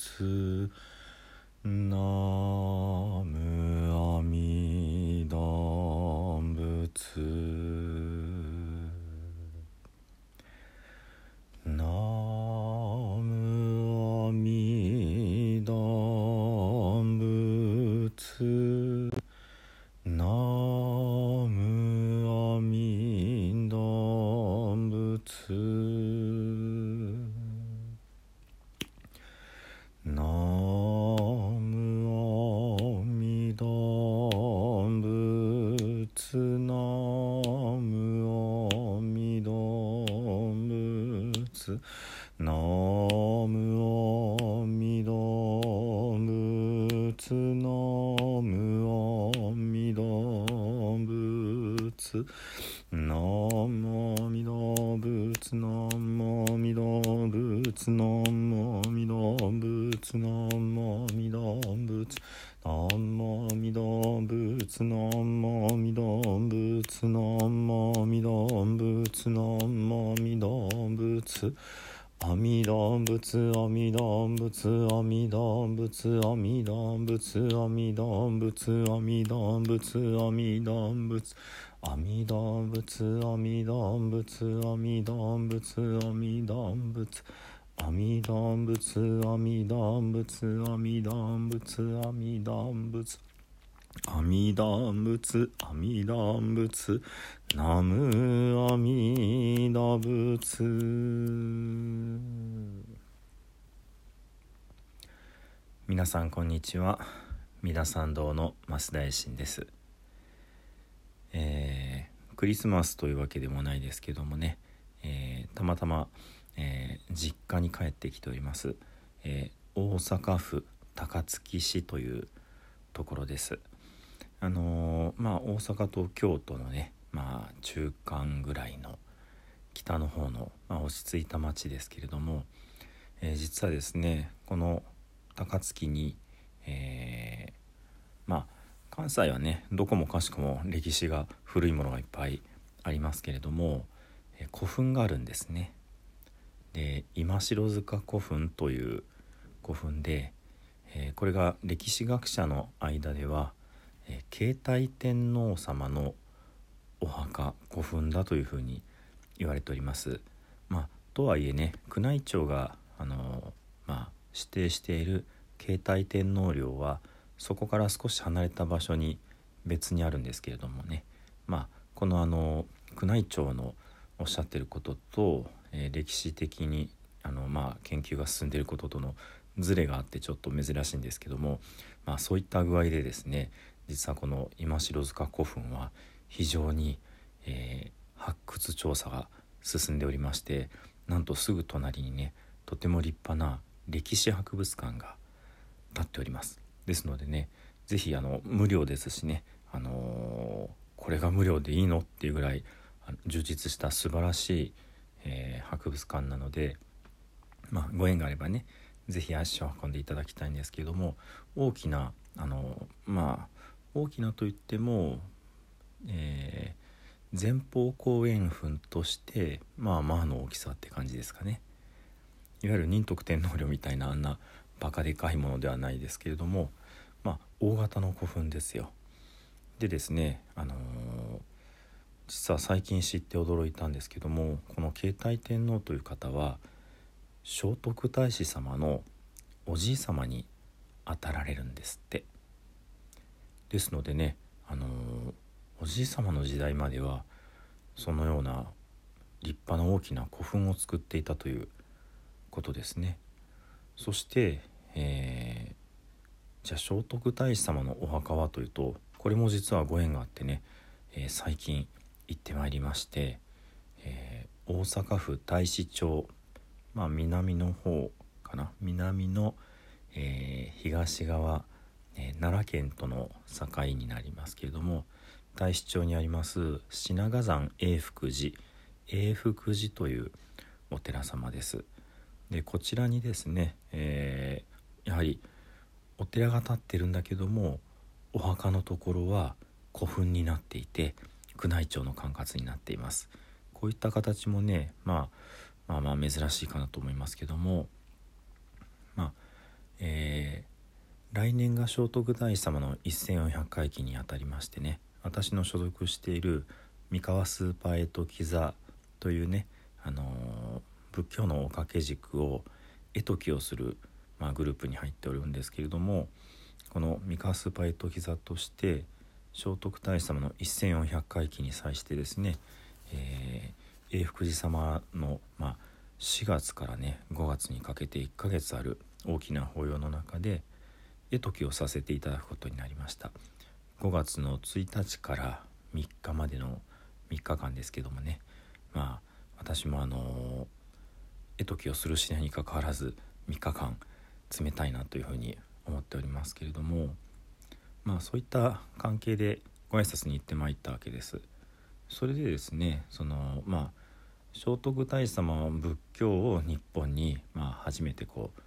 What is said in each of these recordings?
つなむあみだつなむあみだつ仏ナムアミダ仏ナムアミダ仏ナムアミダ仏ナムアミダ仏ナムアミダ仏ナムアミダ仏ナムアミダ仏ナムアミダ仏ナムアミダ仏阿弥陀仏阿弥陀仏阿弥陀仏阿弥陀仏阿弥陀仏阿弥陀仏阿弥陀仏阿弥陀仏阿弥陀仏阿弥陀仏阿弥陀仏阿弥陀仏阿弥陀仏阿弥陀仏阿弥陀仏阿弥陀仏阿弥陀仏ナムアミダ仏。皆さんこんにちは。三田参道の増大臣です。えークリスマスというわけでもないですけどもね、えーたまたま、えー実家に帰ってきております、え大阪府高槻市というところです。あのーまあ大阪と京都のねまあ中間ぐらいの北の方の、まあ、落ち着いた町ですけれども、えー実はですねこの高槻に、えーまあ関西はねどこもかしこも歴史が古いものがいっぱいありますけれども、え古墳があるんですね。で今城塚古墳という古墳で、えーこれが歴史学者の間では、えー慶太天皇様のお墓古墳だというふうに言われております。まあ、とはいえね宮内庁があの、まあ、指定している慶太天皇陵はそこから少し離れた場所に別にあるんですけれどもね、まあ、このあの宮内庁のおっしゃってることと、えー歴史的にあの、まあ、研究が進んでいることとのズレがあってちょっと珍しいんですけども、まあ、そういった具合でですね実はこの今城塚古墳は非常に、えー発掘調査が進んでおりましてなんとすぐ隣にねとても立派な歴史博物館が建っております。ですのでね是非無料ですしね、あのーこれが無料でいいのっていうぐらい充実した素晴らしい、えー博物館なので、まあ、ご縁があればね是非足を運んでいただきたいんですけども大きなあのまあ大きなといっても、えー前方後円墳としてまあまあの大きさって感じですかね。いわゆる仁徳天皇陵みたいなあんなバカでかいものではないですけれどもまあ大型の古墳ですよ。でですねあのー実は最近知って驚いたんですけどもこの慶太天皇という方は聖徳太子様のおじい様に当たられるんですって。ですのでねあのおじい様の時代まではそのような立派な大きな古墳を作っていたということですね。そして、えーじゃあ聖徳太子様のお墓はというとこれも実はご縁があってね、えー最近行ってまいりまして、えー大阪府太子町まあ南の方かな？南の、え東側、えー奈良県との境になりますけれども太子町にあります品賀山永福寺永福寺というお寺様です。でこちらにですね、えーやはりお寺が建ってるんだけどもお墓のところは古墳になっていて宮内庁の管轄になっていますこういった形もね、まあ、まあまあ珍しいかなと思いますけどもまあえー、来年が聖徳太子様の1400回忌にあたりましてね私の所属している三河スーパーエトキザというね、あのー、仏教のお掛け軸を絵解きをする、まあ、グループに入っておるんですけれどもこの三河スーパーエトキザとして聖徳太子様の1400回忌に際してですね、えー、永福寺様の、まあ、4月からね5月にかけて1ヶ月ある大きな法要の中で絵解きをさせていただくことになりました。5月の1日から3日までの3日間ですけどもね。まあ私もあの絵解きをするしないにかかわらず3日間冷たいなというふうに思っておりますけれどもまあそういった関係でご挨拶に行ってまいったわけです。それでですねそのまあ聖徳太子様は仏教を日本に、まあ、初めてこう、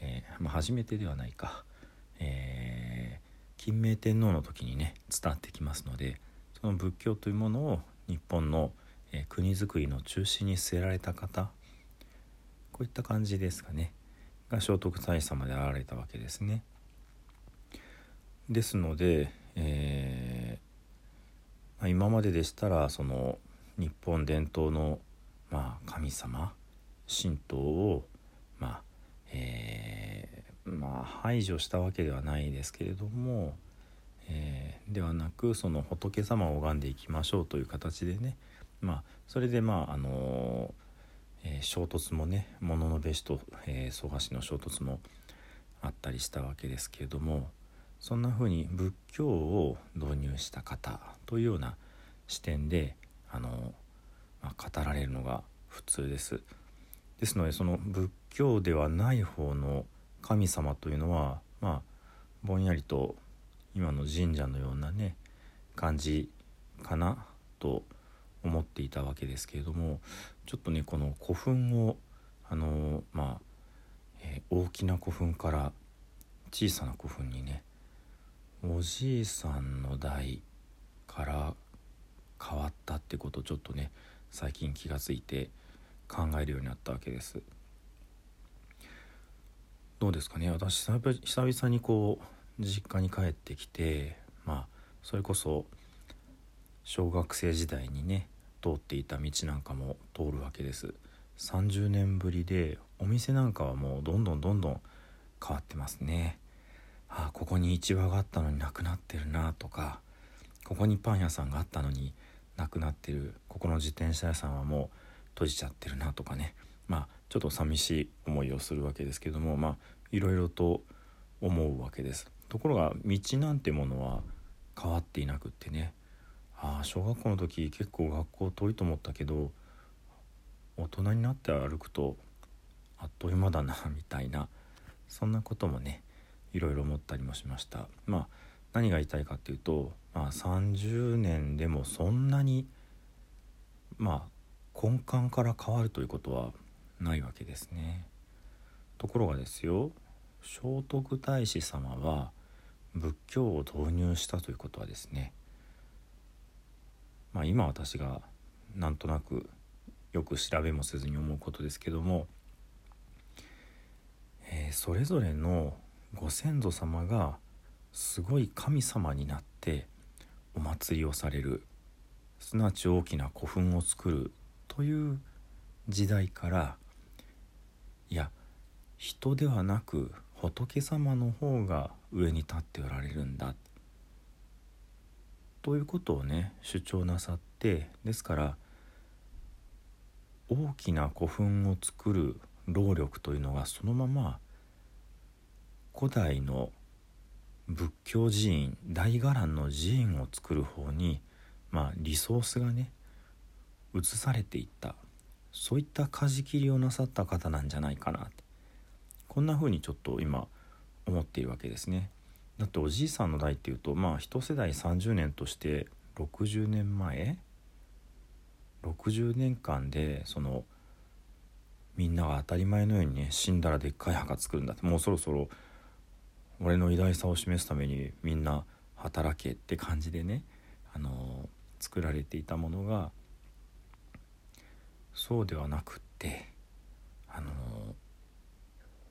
えー、まあ、初めてではないか、えー、金明天皇の時にね伝わってきますのでその仏教というものを日本の、えー、国づくりの中心に据えられた方こういった感じですかねが聖徳太子様であられたわけですね。ですので、えーまあ、今まででしたらその日本伝統の、まあ、神様神道を、まあえー、まあ、排除したわけではないですけれども、えー、ではなくその仏様を拝んでいきましょうという形でね、まあ、それでまああのえー、衝突もね物のべしと、え、蘇我氏の衝突もあったりしたわけですけれどもそんな風に仏教を導入した方というような視点であの、まあ、語られるのが普通です。ですのでその仏教ではない方の神様というのはまあぼんやりと今の神社のようなね感じかなと思っていたわけですけれどもちょっとねこの古墳をあのまあ、えー、大きな古墳から小さな古墳にねおじいさんの代から変わったってことをちょっとね最近気が付いて考えるようになったわけです。どうですかね。私久々にこう実家に帰ってきてまあそれこそ小学生時代にね通っていた道なんかも通るわけです。30年ぶりでお店なんかはもうどんどんどんどん変わってますね。あここに市場があったのになくなってるなとかここにパン屋さんがあったのになくなってる。ここの自転車屋さんはもう閉じちゃってるなとかね。まあちょっと寂しい思いをするわけですけどもまあいろいろと思うわけです。ところが道なんてものは変わっていなくってね。ああ小学校の時結構学校遠いと思ったけど大人になって歩くとあっという間だなみたいなそんなこともねいろいろ思ったりもしました。まあ何が言いたいかっていうと、まあ、30年でもそんなにまあ根幹から変わるということはないわけですね。ところがですよ聖徳太子様は仏教を導入したということはですねまあ今私がなんとなくよく調べもせずに思うことですけども、えー、それぞれのご先祖様がすごい神様になってお祭りをされるすなわち大きな古墳を作るという時代からいや人ではなく仏様の方が上に立っておられるんだ。ということをね主張なさってですから大きな古墳を作る労力というのがそのまま古代の仏教寺院大伽藍の寺院を作る方に、まあ、リソースがね移されていった。そういった舵切りをなさった方なんじゃないかな。こんな風にちょっと今思っているわけですね。だっておじいさんの代っていうとまあ一世代30年として60年前？60年間でそのみんなが当たり前のようにね死んだらでっかい墓作るんだってもうそろそろ俺の偉大さを示すためにみんな働けって感じでね、あの作られていたものがそうではなくって、あの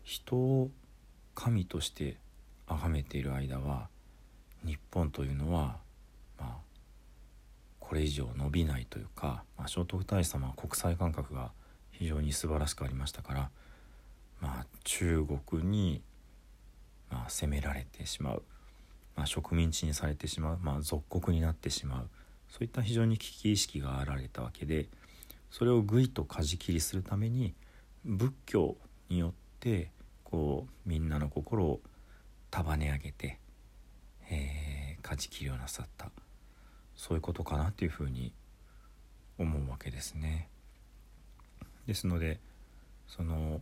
人を神として崇めている間は日本というのはまあこれ以上伸びないというか、まあ、聖徳太子様は国際感覚が非常に素晴らしくありましたから、まあ、中国に、まあ、攻められてしまう、まあ、植民地にされてしまう、まあ、属国になってしまう。そういった非常に危機意識があられたわけでそれをぐいと舵切りするために仏教によってこうみんなの心を束ね上げて、えー、舵切りをなさったそういうことかなっていうふうに思うわけですね。ですのでその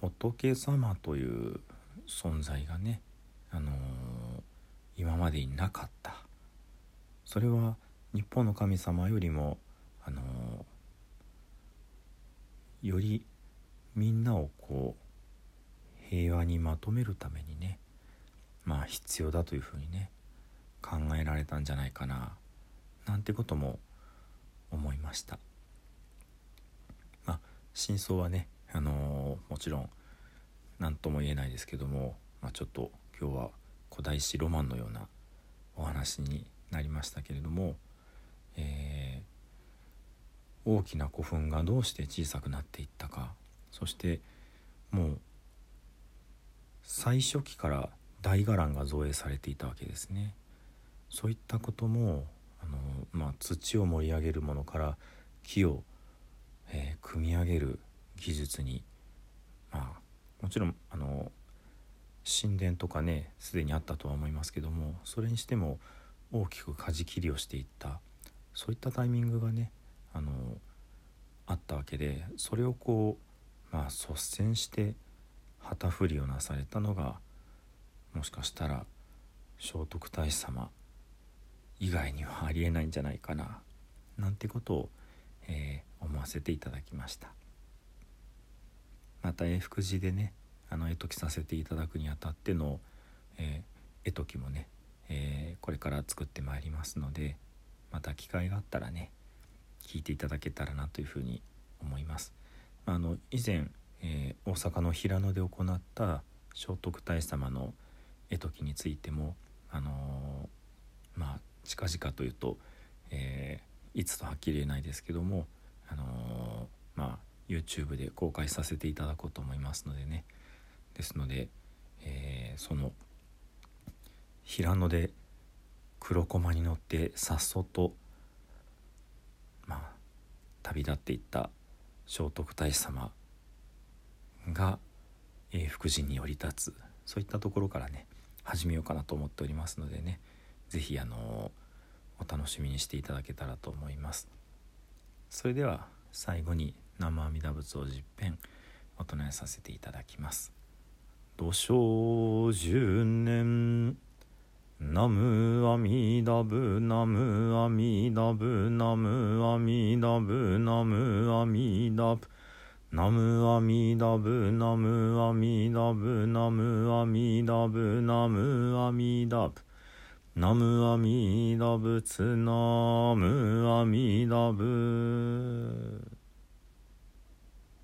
仏様という存在がね、あのー、今までになかったそれは日本の神様よりも、あのー、よりみんなをこう平和にまとめるためにねまあ必要だというふうにね考えられたんじゃないかななんてことも思いました。まあ真相はねあのー、もちろん何とも言えないですけども、まあ、ちょっと今日は古代史ロマンのようなお話になりましたけれども、え、大きな古墳がどうして小さくなっていったかそしてもう最初期から大伽藍が造営されていたわけですね。そういったこともあの、まあ、土を盛り上げるものから木を、えー、組み上げる技術に、まあ、もちろんあの神殿とかねすでにあったとは思いますけどもそれにしても大きく舵切りをしていったそういったタイミングがねあのあったわけでそれをこうまあ率先して旗振りをなされたのがもしかしたら聖徳太子様以外にはありえないんじゃないかななんてことを、えー、思わせていただきました。また永福寺でねあの絵解きさせていただくにあたっての、え、絵解きもね、えー、これから作ってまいりますのでまた機会があったらね聞いていただけたらなというふうに思います。あの以前、えー、大阪の平野で行った聖徳太子様の絵解きについてもあのー、まあ近々というと、えー、いつとはっきり言えないですけども、あの、まあ、YouTube で公開させていただこうと思いますのでねですので、えー、その平野で黒駒に乗ってさっそと旅立っていった聖徳太子様が永福寺に降り立つそういったところからね始めようかなと思っておりますのでね是非あのお楽しみにしていただけたらと思います。それでは最後に生阿弥陀仏を十遍お唱えさせていただきます。土生十年。ナムアミダブナムアミダブナムアミダブナムアミダブ。ナムアミダブナムアミダブナムアミダブナムアミダブ。ナムアミダブツナムアミダブ。